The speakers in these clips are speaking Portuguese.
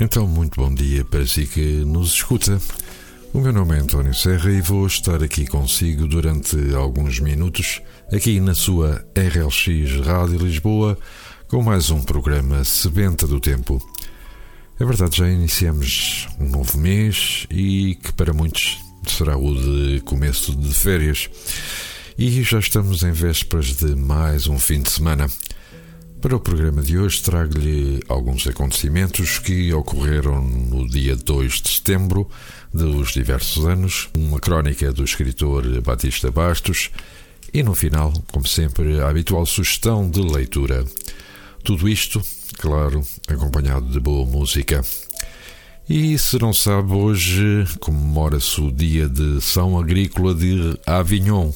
Então, muito bom dia para si que nos escuta. O meu nome é António Serra e vou estar aqui consigo durante alguns minutos, aqui na sua RLX Rádio Lisboa, com mais um programa Sebenta do Tempo. É verdade, já iniciamos um novo mês e que para muitos será o de começo de férias. E já estamos em vésperas de mais um fim de semana. Para o programa de hoje trago-lhe alguns acontecimentos que ocorreram no dia 2 de setembro dos diversos anos, uma crónica do escritor Batista Bastos e no final, como sempre, a habitual sugestão de leitura. Tudo isto, claro, acompanhado de boa música. E se não sabe, hoje comemora-se o dia de São Agrícola de Avignon.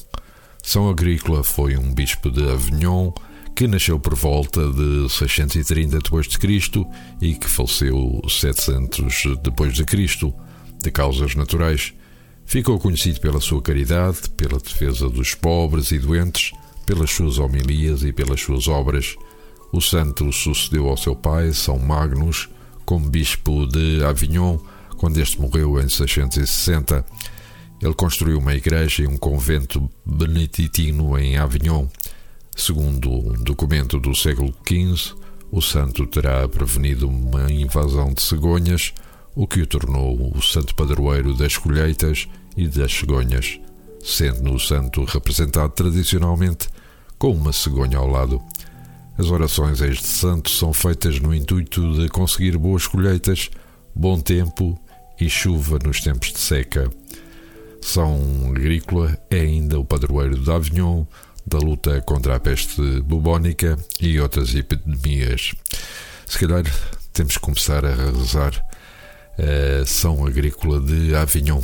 São Agrícola foi um bispo de Avignon que nasceu por volta de 630 d.C. e que faleceu 700 depois de Cristo, de causas naturais. Ficou conhecido pela sua caridade, pela defesa dos pobres e doentes, pelas suas homilias e pelas suas obras. O santo sucedeu ao seu pai, São Magnus, como bispo de Avignon, quando este morreu em 660. Ele construiu uma igreja e um convento beneditino em Avignon. Segundo um documento do século XV, o santo terá prevenido uma invasão de cegonhas, o que o tornou o santo padroeiro das colheitas e das cegonhas, sendo o santo representado tradicionalmente com uma cegonha ao lado. As orações a este santo são feitas no intuito de conseguir boas colheitas, bom tempo e chuva nos tempos de seca. São Agrícola é ainda o padroeiro de Avignon, da luta contra a peste bubónica e outras epidemias. Se calhar temos que começar a rezar a São Agrícola de Avignon.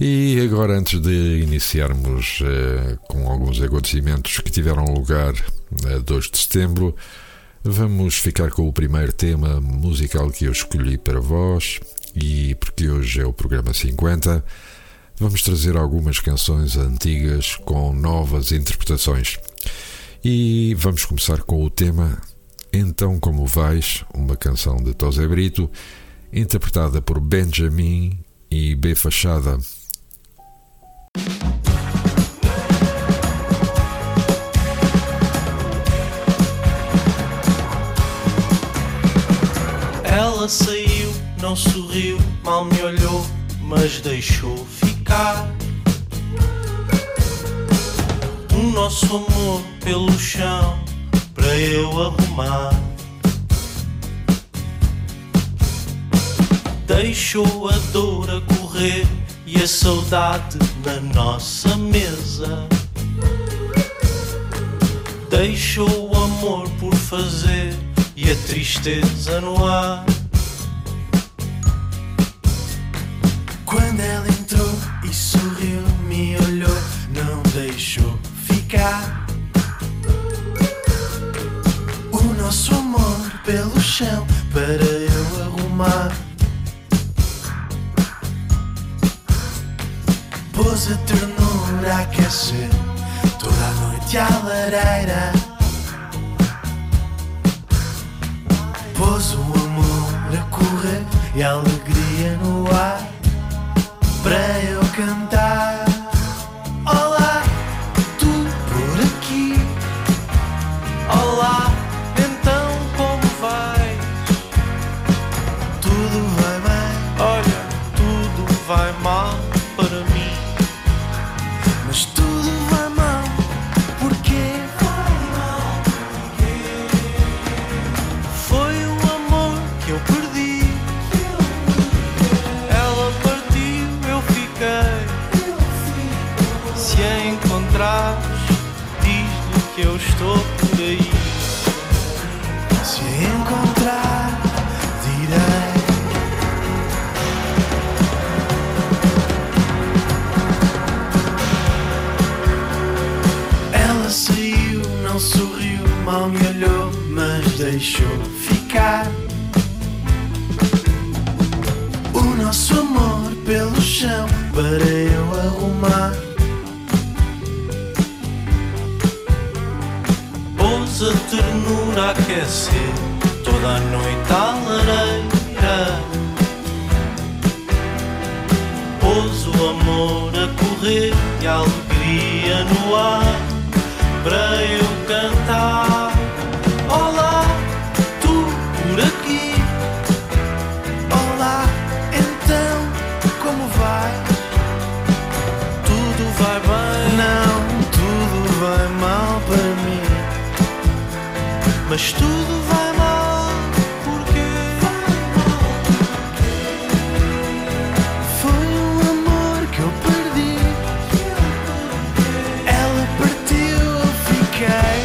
E agora, antes de iniciarmos uh, com alguns acontecimentos que tiveram lugar a 2 de setembro, vamos ficar com o primeiro tema musical que eu escolhi para vós, e porque hoje é o programa 50 vamos trazer algumas canções antigas com novas interpretações. E vamos começar com o tema Então Como Vais, uma canção de Tosé Brito, interpretada por Benjamin e B Fachada. Ela saiu, não sorriu, mal me olhou, mas deixou ficar. O nosso amor pelo chão para eu arrumar. Deixou a dor a correr e a saudade na nossa mesa. Deixou o amor por fazer e a tristeza no ar. Quando ela O nosso amor pelo chão para eu arrumar. Pôs a ternura a aquecer toda a noite à lareira. Pôs o amor a correr e a alegria no ar para deixou ficar. O nosso amor pelo chão para eu arrumar. Pôs a ternura a aquecer toda a noite à lareira. Pôs o amor a correr e a alegria no ar para eu cantar. Mas tudo vai mal. Porque Foi um amor que eu perdi. Ela partiu, eu fiquei.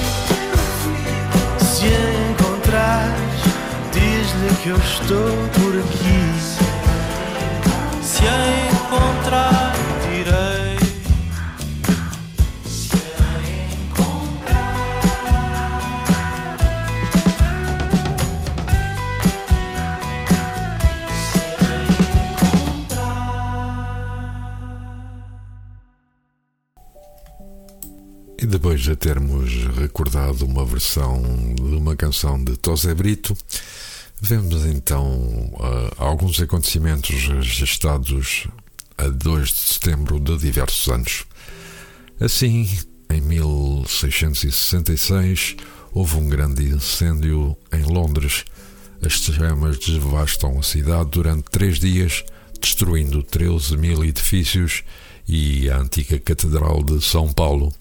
Se a encontrares, diz-lhe que eu estou por aqui. se a termos recordado uma versão de uma canção de Tosé Brito, vemos então ah, alguns acontecimentos registados a 2 de setembro de diversos anos. Assim, em 1666, houve um grande incêndio em Londres. As chamas devastam a cidade durante três dias, destruindo 13 mil edifícios e a antiga Catedral de São Paulo.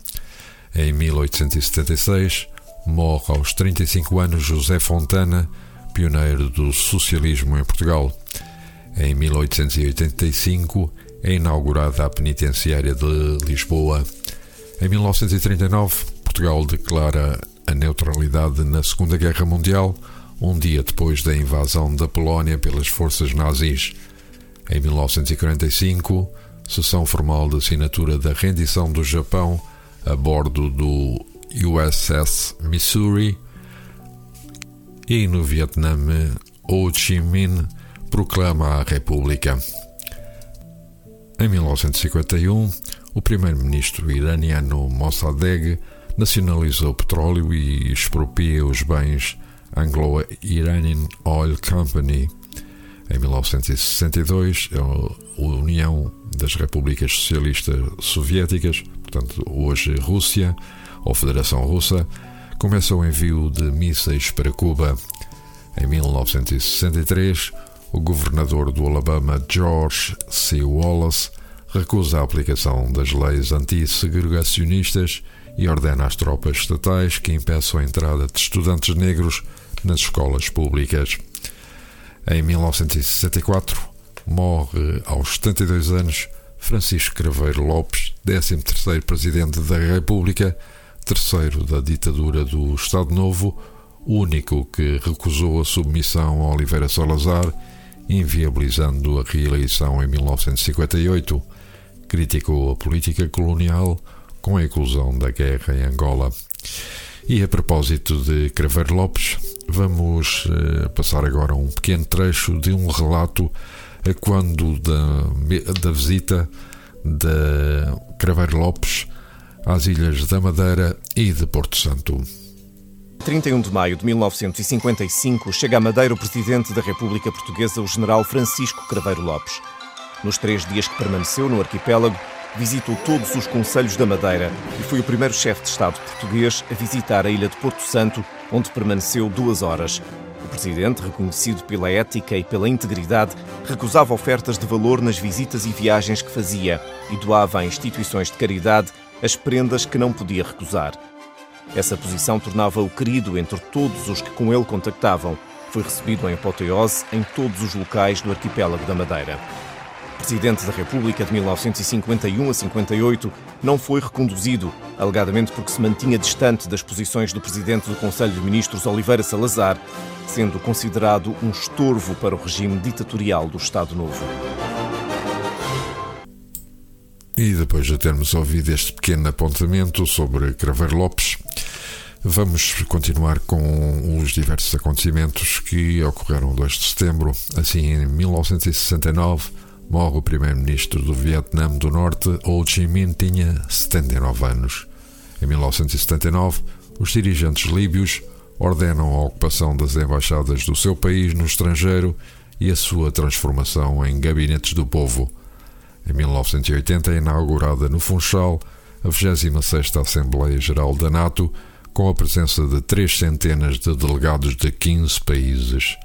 Em 1876, morre aos 35 anos José Fontana, pioneiro do socialismo em Portugal. Em 1885, é inaugurada a penitenciária de Lisboa. Em 1939, Portugal declara a neutralidade na Segunda Guerra Mundial, um dia depois da invasão da Polónia pelas forças nazis. Em 1945, sessão formal de assinatura da rendição do Japão a bordo do USS Missouri. E no Vietnã, Ho Chi Minh proclama a República. Em 1951, o primeiro-ministro iraniano Mossadegh nacionalizou o petróleo e expropria os bens Anglo-Iranian Oil Company. Em 1962, a União das Repúblicas Socialistas Soviéticas, portanto, hoje Rússia, ou Federação Russa, começa o envio de mísseis para Cuba. Em 1963, o governador do Alabama, George C. Wallace, recusa a aplicação das leis anti-segregacionistas e ordena às tropas estatais que impeçam a entrada de estudantes negros nas escolas públicas. Em 1964, morre aos 72 anos Francisco Craveiro Lopes, 13º Presidente da República, terceiro da ditadura do Estado Novo, único que recusou a submissão a Oliveira Salazar, inviabilizando a reeleição em 1958. Criticou a política colonial com a inclusão da guerra em Angola. E a propósito de Craveiro Lopes, vamos eh, passar agora um pequeno trecho de um relato a quando da, da visita de Craveiro Lopes às ilhas da Madeira e de Porto Santo. 31 de maio de 1955 chega à Madeira o presidente da República Portuguesa, o general Francisco Craveiro Lopes. Nos três dias que permaneceu no arquipélago, visitou todos os conselhos da Madeira e foi o primeiro chefe de Estado português a visitar a ilha de Porto Santo, onde permaneceu duas horas. Presidente, reconhecido pela ética e pela integridade, recusava ofertas de valor nas visitas e viagens que fazia e doava a instituições de caridade as prendas que não podia recusar. Essa posição tornava-o querido entre todos os que com ele contactavam. Foi recebido em apoteose em todos os locais do arquipélago da Madeira. presidente da República de 1951 a 58 não foi reconduzido, alegadamente porque se mantinha distante das posições do presidente do Conselho de Ministros, Oliveira Salazar, sendo considerado um estorvo para o regime ditatorial do Estado Novo. E depois de termos ouvido este pequeno apontamento sobre Craveiro Lopes, vamos continuar com os diversos acontecimentos que ocorreram 2 de setembro. Assim, em 1969, morre o primeiro-ministro do Vietnã do Norte, Ho Chi Minh, tinha 79 anos. Em 1979, os dirigentes líbios ordenam a ocupação das embaixadas do seu país no estrangeiro e a sua transformação em gabinetes do povo. Em 1980 é inaugurada no Funchal a 26ª Assembleia Geral da NATO, com a presença de três centenas de delegados de 15 países.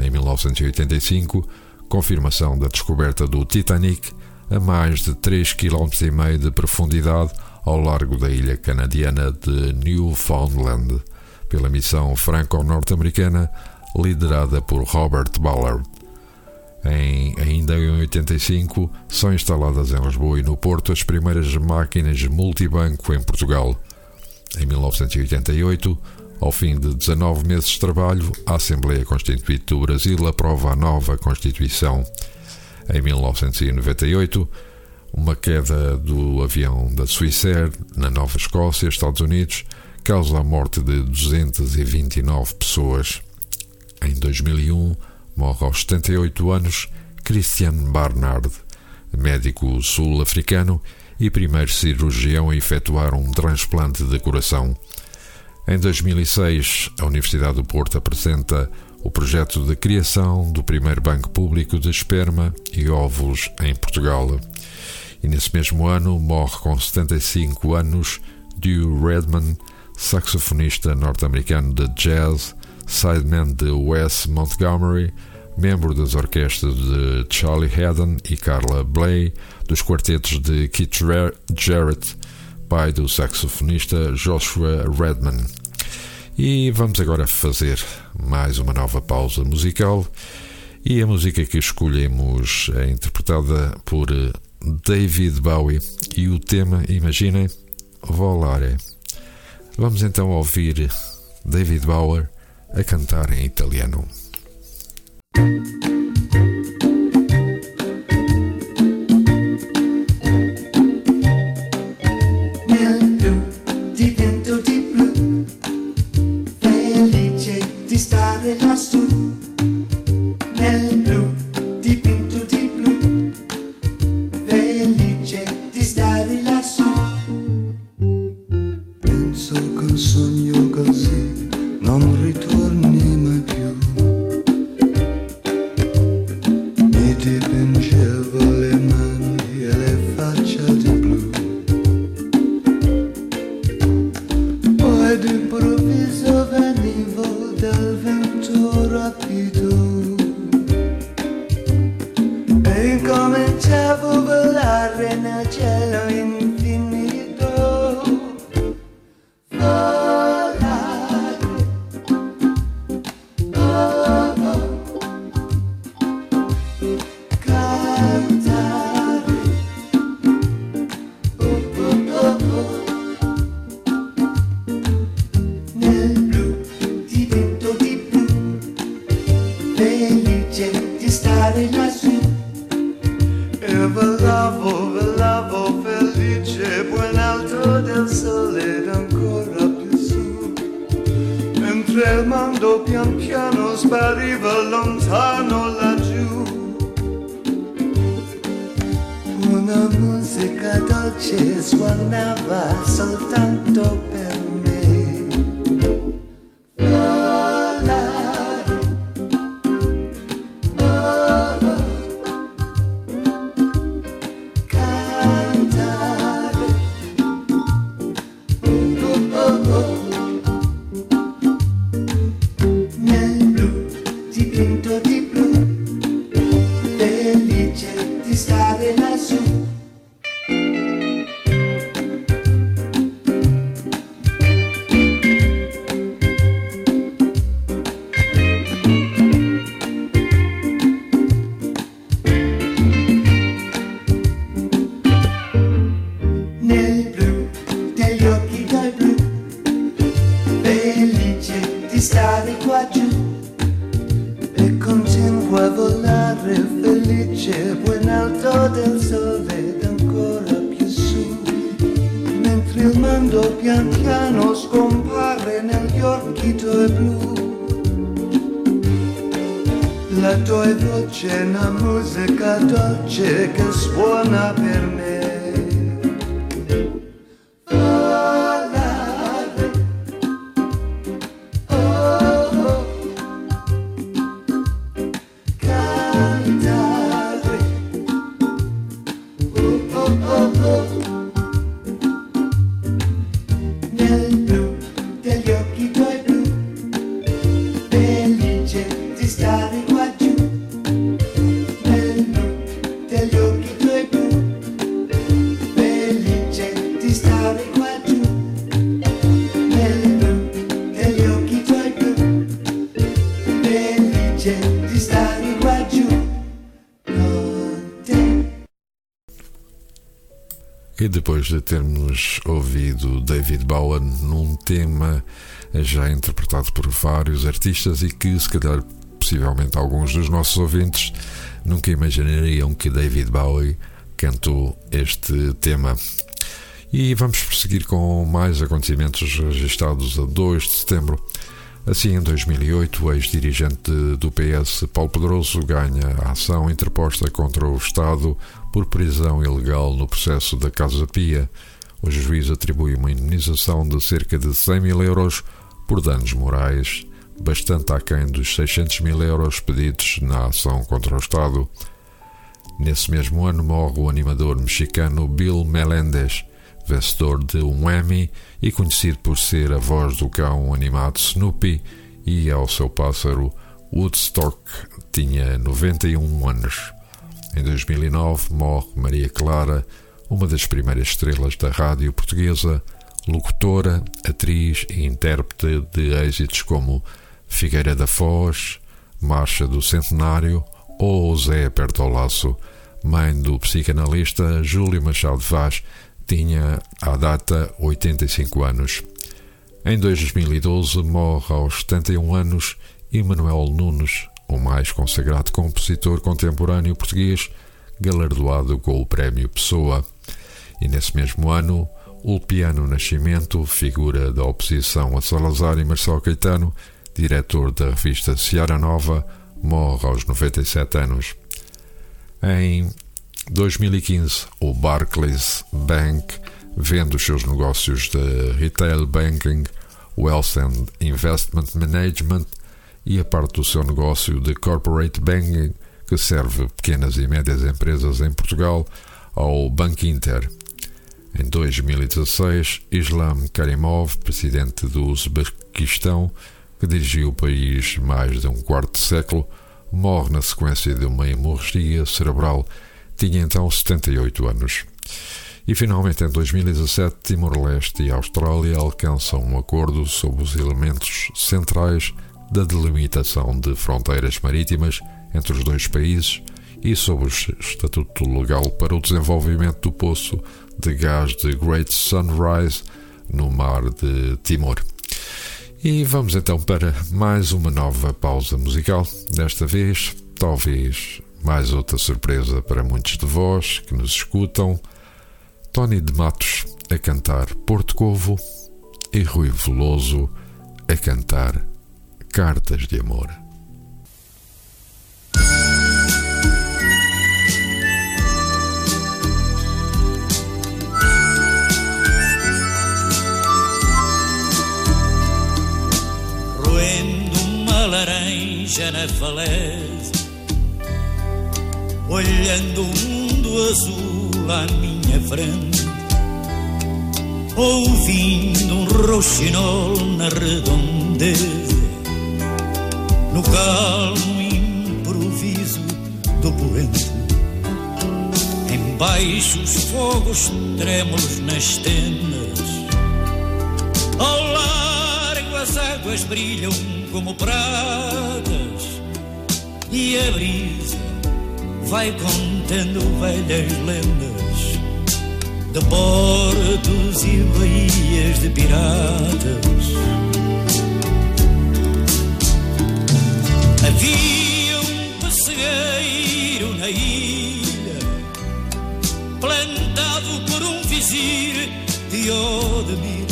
Em 1985, confirmação da descoberta do Titanic a mais de 3,5 km de profundidade ao largo da ilha canadiana de Newfoundland, pela missão franco-norte-americana liderada por Robert Ballard. Em, ainda em 85, são instaladas em Lisboa e no Porto as primeiras máquinas multibanco em Portugal. Em 1988, ao fim de 19 meses de trabalho, a Assembleia Constituinte do Brasil aprova a nova Constituição. Em 1998, uma queda do avião da Swissair na Nova Escócia, Estados Unidos, causa a morte de 229 pessoas. Em 2001, morre aos 78 anos Christian Barnard, médico sul-africano e primeiro cirurgião a efetuar um transplante de coração. Em 2006, a Universidade do Porto apresenta o projeto de criação do primeiro banco público de esperma e óvulos em Portugal. E nesse mesmo ano morre com 75 anos Dew Redman, saxofonista norte-americano de jazz, sideman de Wes Montgomery, membro das orquestras de Charlie Haddon e Carla Bley, dos quartetos de Keith Jarrett, pai do saxofonista Joshua Redman. E vamos agora fazer mais uma nova pausa musical. E a música que escolhemos é interpretada por David Bowie e o tema, imaginem, Volare. Vamos então ouvir David Bowie a cantar em italiano. E depois de termos ouvido David Bowen num tema já interpretado por vários artistas e que, se calhar, possivelmente alguns dos nossos ouvintes nunca imaginariam que David Bowie cantou este tema. E vamos prosseguir com mais acontecimentos registrados a 2 de setembro. Assim, em 2008, o ex-dirigente do PS, Paulo Pedroso, ganha a ação interposta contra o Estado por prisão ilegal no processo da Casa Pia. O juiz atribui uma indenização de cerca de 100 mil euros por danos morais, bastante aquém dos 600 mil euros pedidos na ação contra o Estado. Nesse mesmo ano morre o animador mexicano Bill Melendez, vencedor de um Emmy e conhecido por ser a voz do cão animado Snoopy e ao seu pássaro Woodstock tinha 91 anos. Em 2009 morre Maria Clara, uma das primeiras estrelas da rádio portuguesa, locutora, atriz e intérprete de êxitos como Figueira da Foz, Marcha do Centenário ou Zé Aperta ao Laço, mãe do psicanalista Júlio Machado Vaz, tinha à data 85 anos. Em 2012 morre aos 71 anos Emanuel Nunes, o mais consagrado compositor contemporâneo português, galardoado com o Prémio Pessoa. E nesse mesmo ano, Ulpiano Nascimento, figura da oposição a Salazar e Marcelo Caetano, diretor da revista Seara Nova, morre aos 97 anos. Em 2015, o Barclays Bank vende os seus negócios de retail banking, wealth and investment management e a parte do seu negócio de corporate banking, que serve pequenas e médias empresas em Portugal, ao Banco Inter. Em 2016, Islam Karimov, presidente do Uzbequistão, que dirigiu o país mais de um quarto de século, morre na sequência de uma hemorragia cerebral. Tinha então 78 anos. E finalmente, em 2017, Timor-Leste e Austrália alcançam um acordo sobre os elementos centrais da delimitação de fronteiras marítimas entre os dois países e sobre o estatuto legal para o desenvolvimento do poço de gás de Great Sunrise no mar de Timor. E vamos então para mais uma nova pausa musical. Desta vez, talvez mais outra surpresa para muitos de vós que nos escutam. Tony de Matos a cantar Porto Covo e Rui Veloso a cantar Cartas de Amor. Roendo uma laranja na faleza, olhando o mundo azul à minha frente, ouvindo um roxinol na redondeza no calmo improviso do poente. Embaixo os fogos trêmulos nas tendas, ao largo as águas brilham como pratas e a brisa vai contando velhas lendas de portos e baías de piratas. Havia um pessegueiro na ilha, plantado por um vizir de Odemir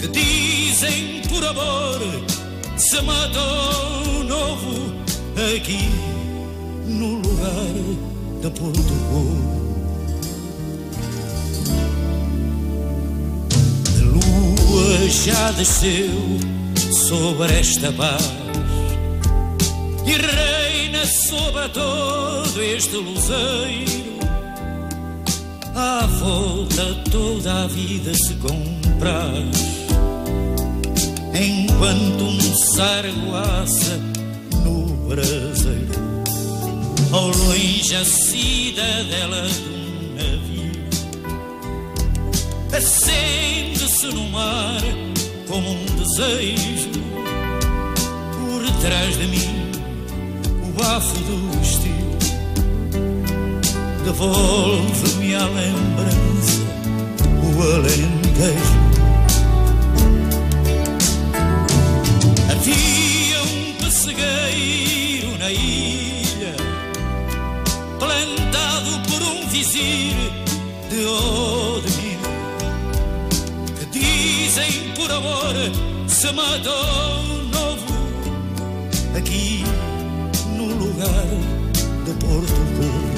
que dizem por amor se matou novo aqui no lugar da Porto A lua já desceu sobre esta paz e reina sobre todo este luzeiro. À volta toda a vida se compraz Enquanto um sargo assa no braseiro Ao longe a cidadela de um navio. Acende-se no mar como um desejo. Por trás de mim o bafo do estilo. Devolve-me a lembrança, o alentejo. Havia um de Odemir, que dizem por amor se matou novo aqui no lugar de Porto Porto.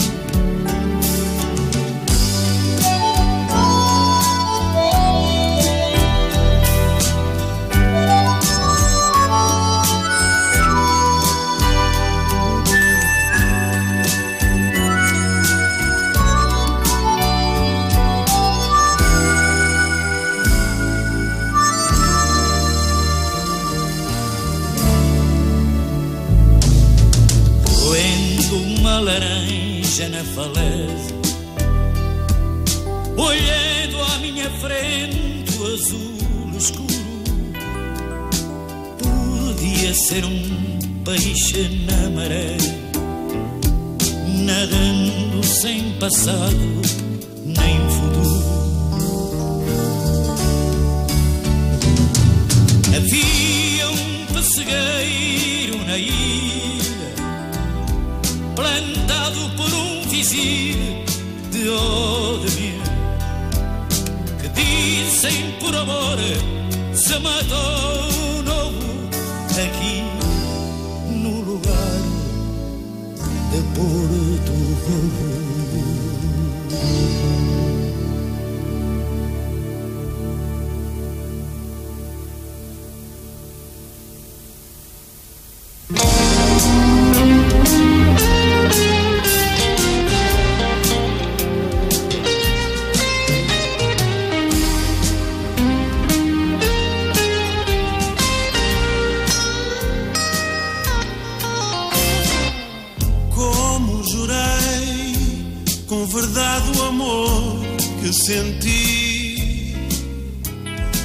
Senti.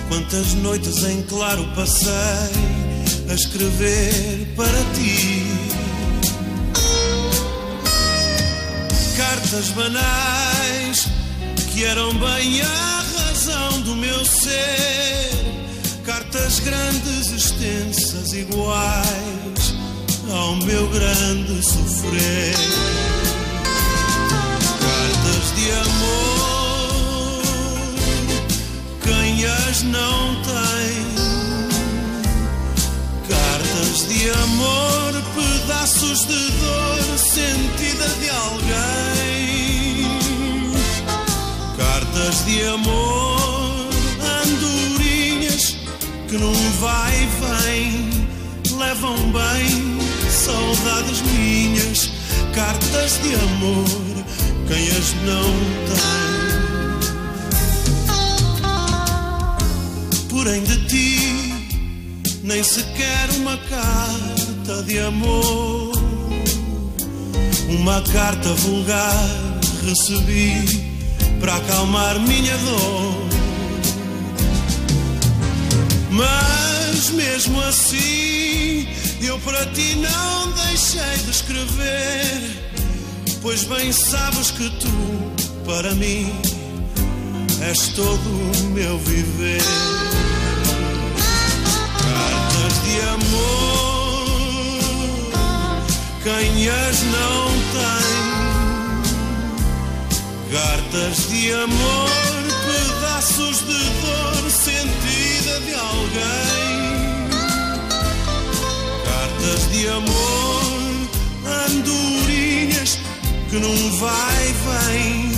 Quantas noites em claro passei a escrever para ti. Cartas banais que eram bem a razão do meu ser. Cartas grandes, extensas, iguais ao meu grande sofrer. Cartas de amor, quem as não tem. Cartas de amor, pedaços de dor sentida de alguém. Cartas de amor, andorinhas que num vai e vem levam bem saudades minhas, cartas de amor, quem as não tem. Porém de ti, nem sequer uma carta de amor, uma carta vulgar recebi para acalmar minha dor. Mas mesmo assim, eu para ti não deixei de escrever, pois bem sabes que tu, para mim, és todo o meu viver. De amor, quem as não tem? Cartas de amor, pedaços de dor sentida de alguém. Cartas de amor, andorinhas que num vai vem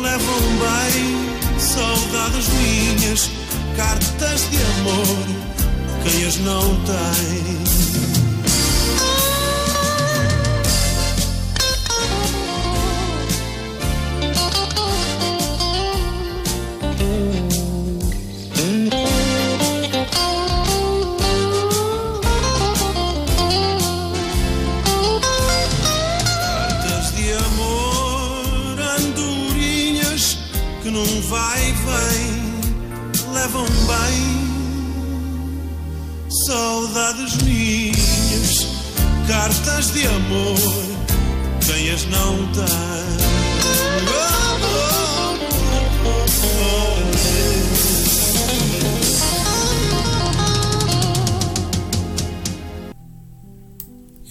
levam bem saudades minhas. Cartas de amor, quem as não tem. Saudades minhas. Cartas de amor, quem as não tem.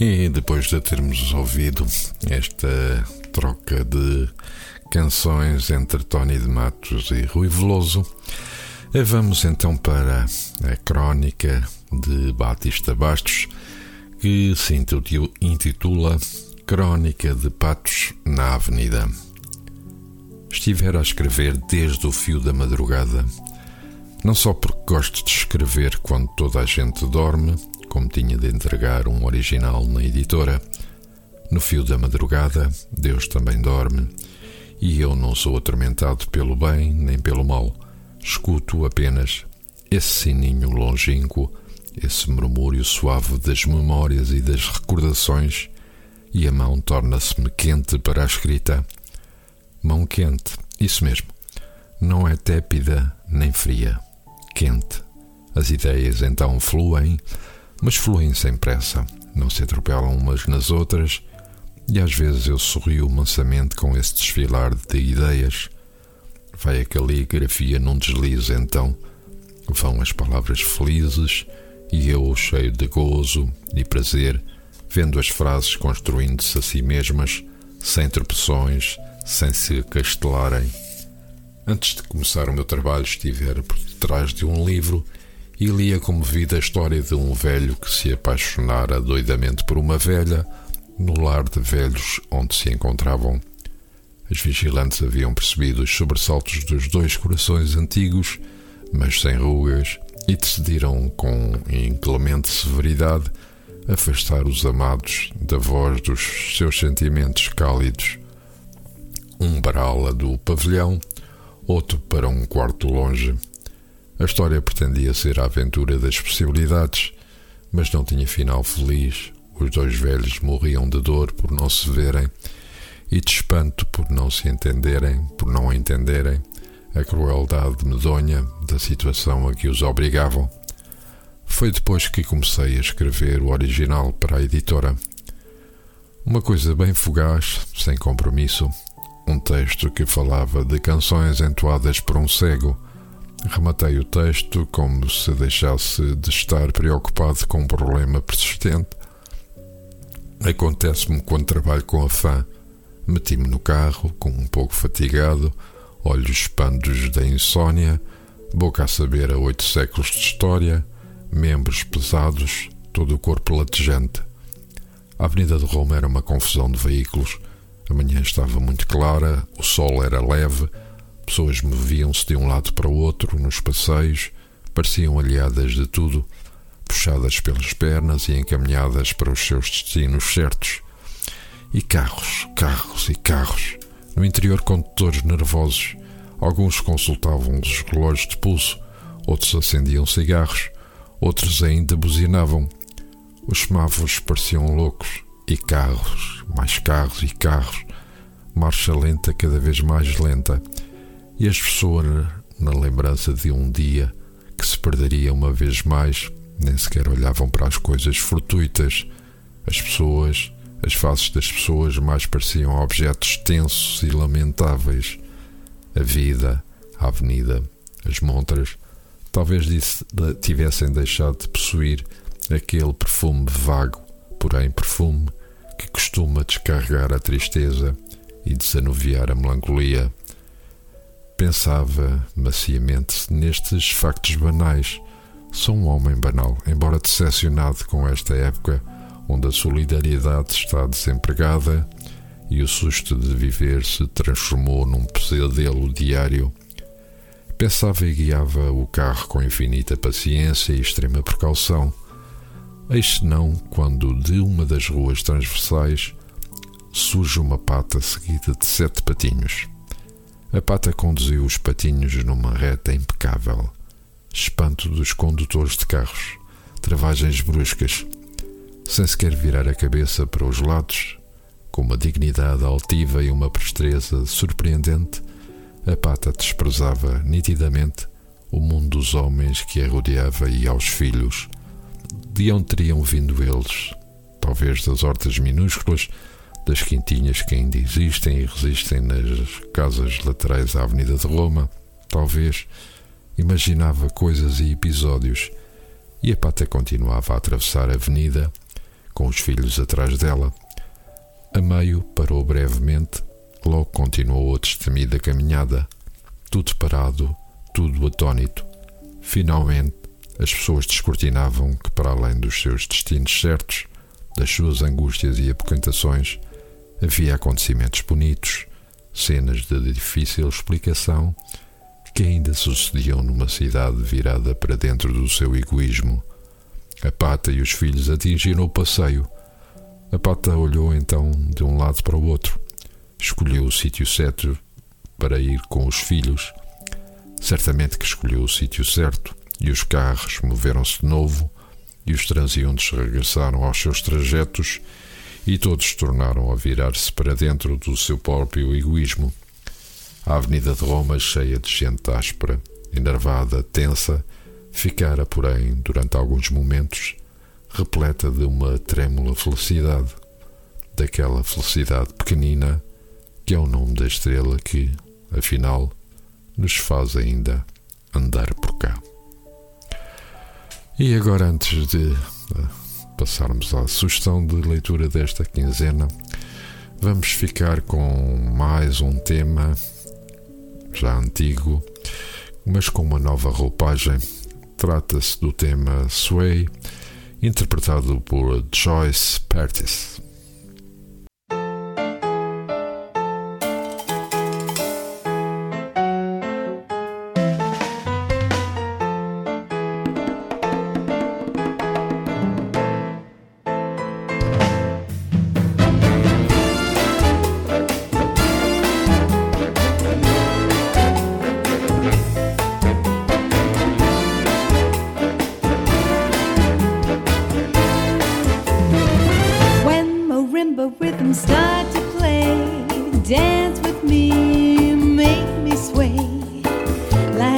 E depois de termos ouvido esta troca de canções entre Tony de Matos e Rui Veloso, vamos então para a crónica de Batista Bastos, que se intitula Crónica de Patos na Avenida. Estivera a escrever desde o fio da madrugada, não só porque gosto de escrever quando toda a gente dorme, como tinha de entregar um original na editora. No fio da madrugada, Deus também dorme, e eu não sou atormentado pelo bem nem pelo mal. Escuto apenas esse sininho longínquo, esse murmúrio suave das memórias e das recordações, e a mão torna-se-me quente para a escrita. Mão quente, isso mesmo. Não é tépida nem fria, quente. As ideias então fluem, mas fluem sem pressa, não se atropelam umas nas outras, e às vezes eu sorrio mansamente com esse desfilar de ideias. Vai a caligrafia num deslize então, vão as palavras felizes, e eu, cheio de gozo e prazer, vendo as frases construindo-se a si mesmas, sem tropeções, sem se castelarem. Antes de começar o meu trabalho, estivera por detrás de um livro e lia comovida a história de um velho que se apaixonara doidamente por uma velha no lar de velhos onde se encontravam. As vigilantes haviam percebido os sobressaltos dos dois corações antigos, mas sem rugas, e decidiram com inclemente severidade afastar os amados da voz dos seus sentimentos cálidos. Um barala do pavilhão, outro para um quarto longe. A história pretendia ser a aventura das possibilidades, mas não tinha final feliz. Os dois velhos morriam de dor por não se verem e de espanto por não se entenderem, por não entenderem a crueldade medonha da situação a que os obrigavam. Foi depois que comecei a escrever o original para a editora. Uma coisa bem fugaz, sem compromisso, um texto que falava de canções entoadas por um cego. Rematei o texto como se deixasse de estar preocupado com um problema persistente. Acontece-me quando trabalho com a fã. Meti-me no carro, com um pouco fatigado, olhos expandos da insônia, boca a saber a oito séculos de história, membros pesados, todo o corpo latejante. A Avenida de Roma era uma confusão de veículos. A manhã estava muito clara, o sol era leve, pessoas moviam-se de um lado para o outro nos passeios, pareciam aliadas de tudo, puxadas pelas pernas e encaminhadas para os seus destinos certos. E carros, carros e carros. No interior, condutores nervosos. Alguns consultavam os relógios de pulso, outros acendiam cigarros, outros ainda buzinavam. Os semáforos pareciam loucos. E carros, mais carros e carros. Marcha lenta, cada vez mais lenta. E as pessoas, na lembrança de um dia que se perderia uma vez mais, nem sequer olhavam para as coisas fortuitas. As pessoas, as faces das pessoas mais pareciam objetos tensos e lamentáveis. A vida, a avenida, as montras, talvez tivessem deixado de possuir aquele perfume vago, porém perfume, que costuma descarregar a tristeza e desanuviar a melancolia. Pensava maciamente nestes factos banais. Sou um homem banal, embora decepcionado com esta época onde a solidariedade está desempregada e o susto de viver se transformou num pesadelo diário. Pensava e guiava o carro com infinita paciência e extrema precaução. Eis não quando de uma das ruas transversais surge uma pata seguida de sete patinhos. A pata conduziu os patinhos numa reta impecável. Espanto dos condutores de carros, travagens bruscas, sem sequer virar a cabeça para os lados, com uma dignidade altiva e uma presteza surpreendente, a pata desprezava nitidamente o mundo dos homens que a rodeava e aos filhos. De onde teriam vindo eles? Talvez das hortas minúsculas, das quintinhas que ainda existem e resistem nas casas laterais à Avenida de Roma. Talvez imaginava coisas e episódios, e a pata continuava a atravessar a avenida com os filhos atrás dela. A meio parou brevemente, logo continuou a destemida caminhada, tudo parado, tudo atônito. Finalmente, as pessoas descortinavam que, para além dos seus destinos certos, das suas angústias e apoquentações, havia acontecimentos bonitos, cenas de difícil explicação, que ainda sucediam numa cidade virada para dentro do seu egoísmo a pata e os filhos atingiram o passeio. A pata olhou então de um lado para o outro. Escolheu o sítio certo para ir com os filhos. Certamente que escolheu o sítio certo, e os carros moveram-se de novo, e os transeuntes regressaram aos seus trajetos, e todos tornaram a virar-se para dentro do seu próprio egoísmo. A Avenida de Roma, cheia de gente áspera, enervada, tensa, Ficara, porém, durante alguns momentos, repleta de uma trêmula felicidade, daquela felicidade pequenina que é o nome da estrela que, afinal, nos faz ainda andar por cá. E agora, antes de eh, passarmos à sugestão de leitura desta quinzena, vamos ficar com mais um tema já antigo, mas com uma nova roupagem Trata-se do tema Sway, interpretado por Joyce Pertis.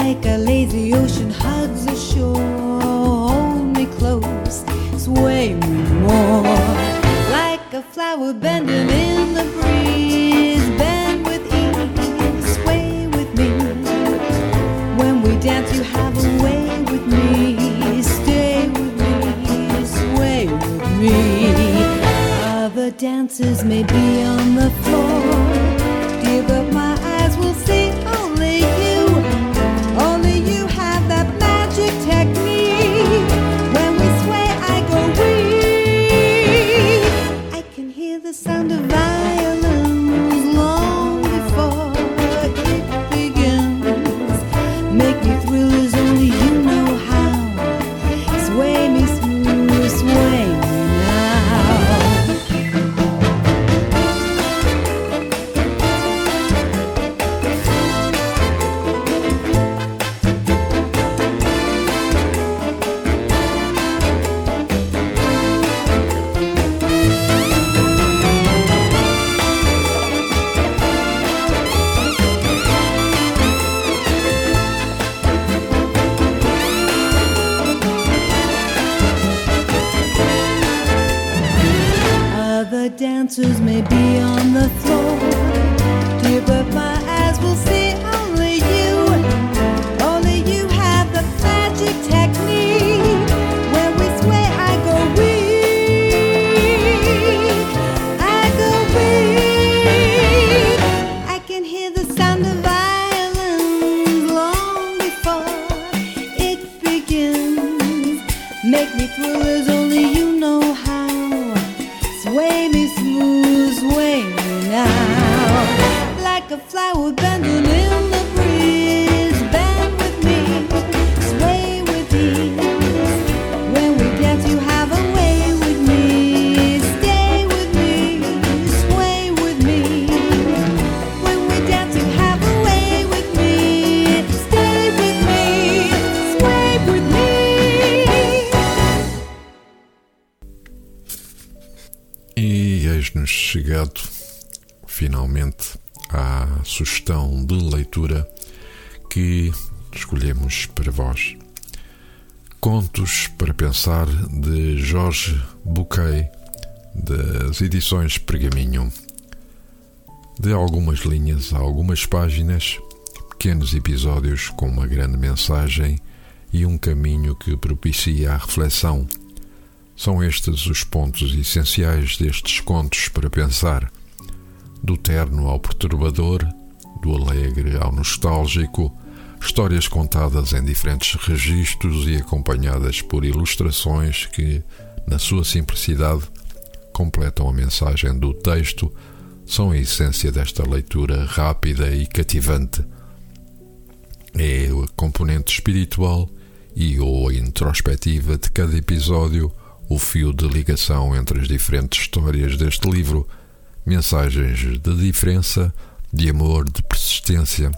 like a lazy ocean hugs the shore. Hold me close, sway me more. Like a flower bending in the breeze, bend with ease, sway with me. When we dance, you have a way with me. Stay with me, sway with me. Other dancers may be on the floor, dear, Pensar de Jorge Buquet, das edições Pergaminho. De algumas linhas a algumas páginas, pequenos episódios com uma grande mensagem e um caminho que propicia a reflexão. São estes os pontos essenciais destes contos para pensar. Do terno ao perturbador, do alegre ao nostálgico, histórias contadas em diferentes registros e acompanhadas por ilustrações que, na sua simplicidade, completam a mensagem do texto, são a essência desta leitura rápida e cativante. É a componente espiritual e ou introspectiva de cada episódio o fio de ligação entre as diferentes histórias deste livro, mensagens de diferença, de amor, de persistência,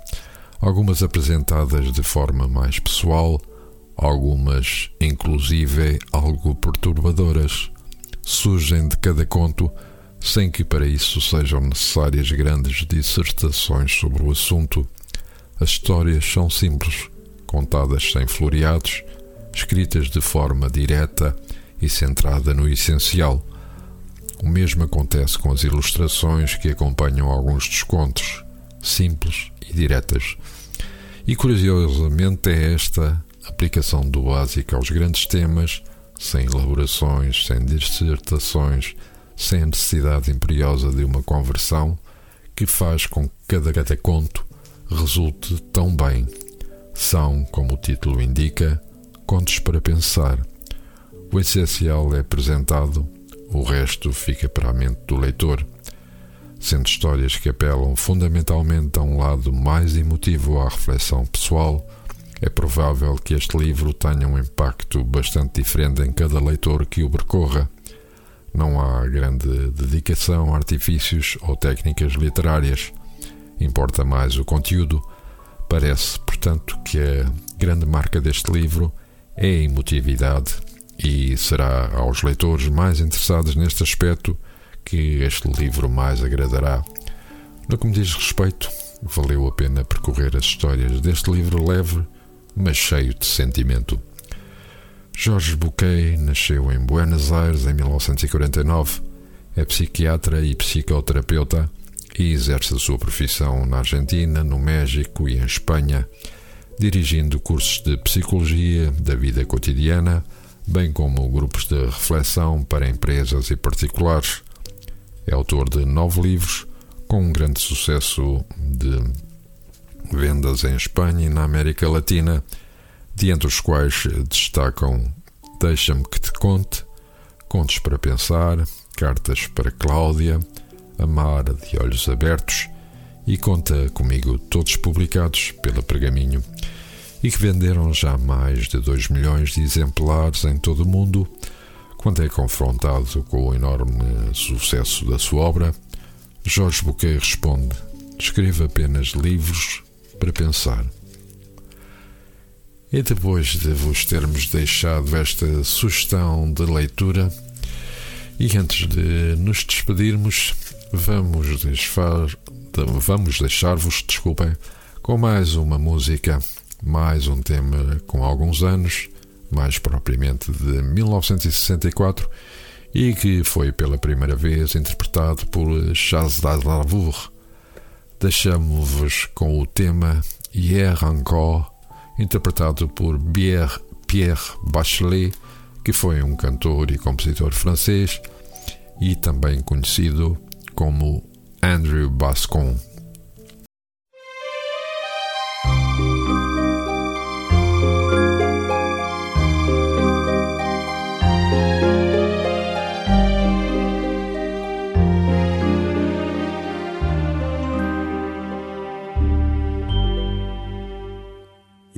algumas apresentadas de forma mais pessoal, algumas, inclusive, algo perturbadoras, surgem de cada conto sem que para isso sejam necessárias grandes dissertações sobre o assunto. As histórias são simples, contadas sem floreados, escritas de forma direta e centrada no essencial. O mesmo acontece com as ilustrações que acompanham alguns dos contos, simples e diretas. E curiosamente é esta aplicação do básico aos grandes temas, sem elaborações, sem dissertações, sem a necessidade imperiosa de uma conversão, que faz com que cada, conto resulte tão bem. São, como o título indica, contos para pensar. O essencial é apresentado, o resto fica para a mente do leitor. Sendo histórias que apelam fundamentalmente a um lado mais emotivo à reflexão pessoal, é provável que este livro tenha um impacto bastante diferente em cada leitor que o percorra. Não há grande dedicação artifícios ou técnicas literárias. Importa mais o conteúdo. Parece, portanto, que a grande marca deste livro é a emotividade e será aos leitores mais interessados neste aspecto que este livro mais agradará. No que me diz respeito, valeu a pena percorrer as histórias deste livro leve, mas cheio de sentimento. Jorge Buquet nasceu em Buenos Aires em 1949. É psiquiatra e psicoterapeuta e exerce a sua profissão na Argentina, no México e em Espanha, dirigindo cursos de psicologia da vida cotidiana, bem como grupos de reflexão para empresas e particulares. É autor de nove livros, com um grande sucesso de vendas em Espanha e na América Latina, de entre os quais destacam Deixa-me que te conte, Contos para pensar, Cartas para Cláudia, Amar de Olhos Abertos e Conta Comigo, todos publicados pela Pergaminho e que venderam já mais de 2 milhões de exemplares em todo o mundo. Quando é confrontado com o enorme sucesso da sua obra, Jorge Buquet responde: Escreva apenas livros para pensar. E depois de vos termos deixado esta sugestão de leitura, e antes de nos despedirmos, vamos vamos deixar-vos, desculpem, com mais uma música, mais um tema com alguns anos, mais propriamente de 1964, e que foi pela primeira vez interpretado por Charles Aznavour. Deixamos-vos com o tema Hier encore, interpretado por Pierre, Pierre Bachelet, que foi um cantor e compositor francês e também conhecido como Andrew Bascon.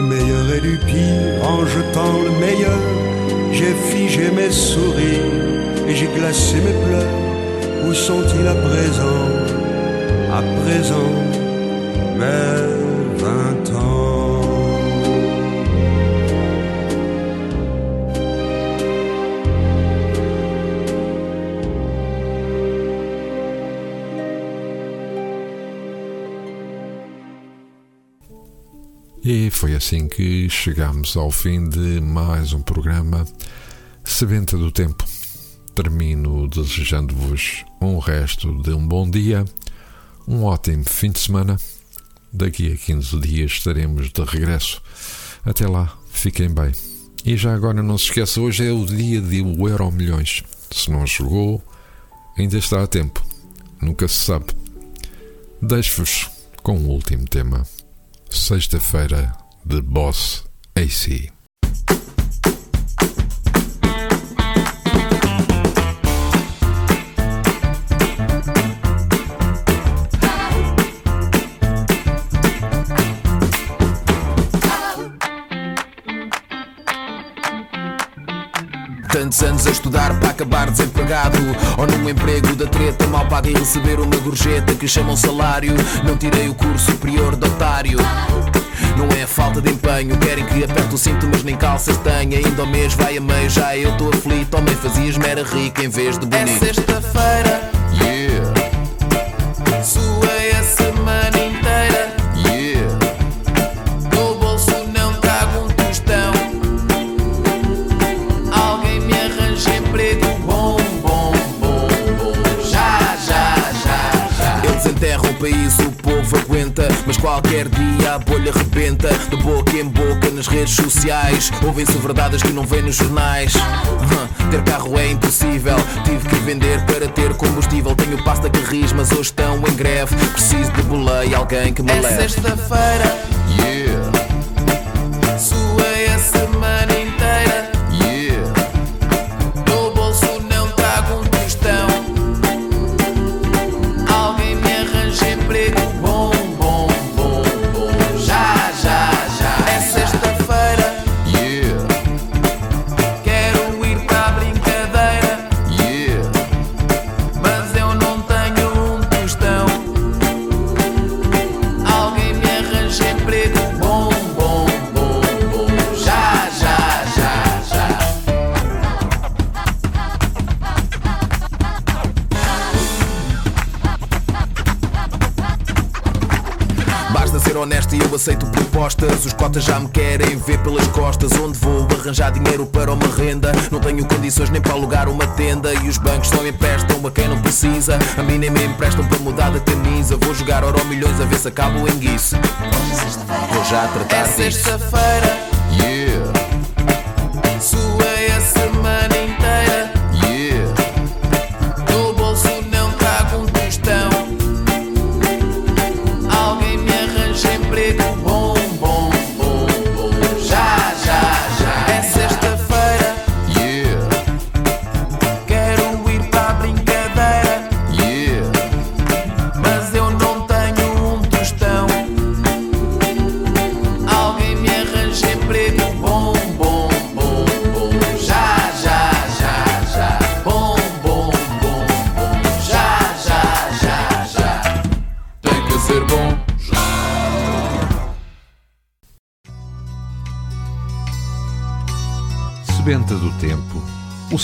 du meilleur et du pire en jetant le meilleur. J'ai figé mes sourires et j'ai glacé mes pleurs. Où sont-ils à présent? À présent, mes foi assim que chegamos ao fim de mais um programa Sebenta do Tempo. Termino desejando-vos um resto de um bom dia, um ótimo fim de semana. Daqui a 15 dias estaremos de regresso. Até lá, fiquem bem. E já agora não se esqueça, hoje é o dia de o Euro Milhões. Se não chegou, ainda está a tempo. Nunca se sabe. Deixo-vos com o último tema. Sexta-feira de Boss AC. Tantos anos a estudar para acabar desempregado Ou num emprego da treta mal paga e receber uma gorjeta que chamam salário Não tirei o curso superior de otário não é falta de empenho, querem que aperte o cinto, mas nem calças tenha. Ainda ao mês vai a meio, já eu estou aflito. Homem fazias mera rica em vez de bonito. É sexta-feira, qualquer dia a bolha rebenta. De boca em boca nas redes sociais. Ouvem-se verdades que não vêem nos jornais. Ter carro é impossível. Tive que vender para ter combustível. Tenho pasta que ris, mas hoje estão em greve. Preciso de boleia, alguém que me É leve. sexta-feira, Yeah, já me querem ver pelas costas. Onde vou arranjar dinheiro para uma renda? Não tenho condições nem para alugar uma tenda. E os bancos só emprestam a quem não precisa. A mim nem me emprestam para mudar de camisa. Vou jogar euro milhões a ver se acabo em guice. Vou já É tratar disso. sexta-feira, Yeah,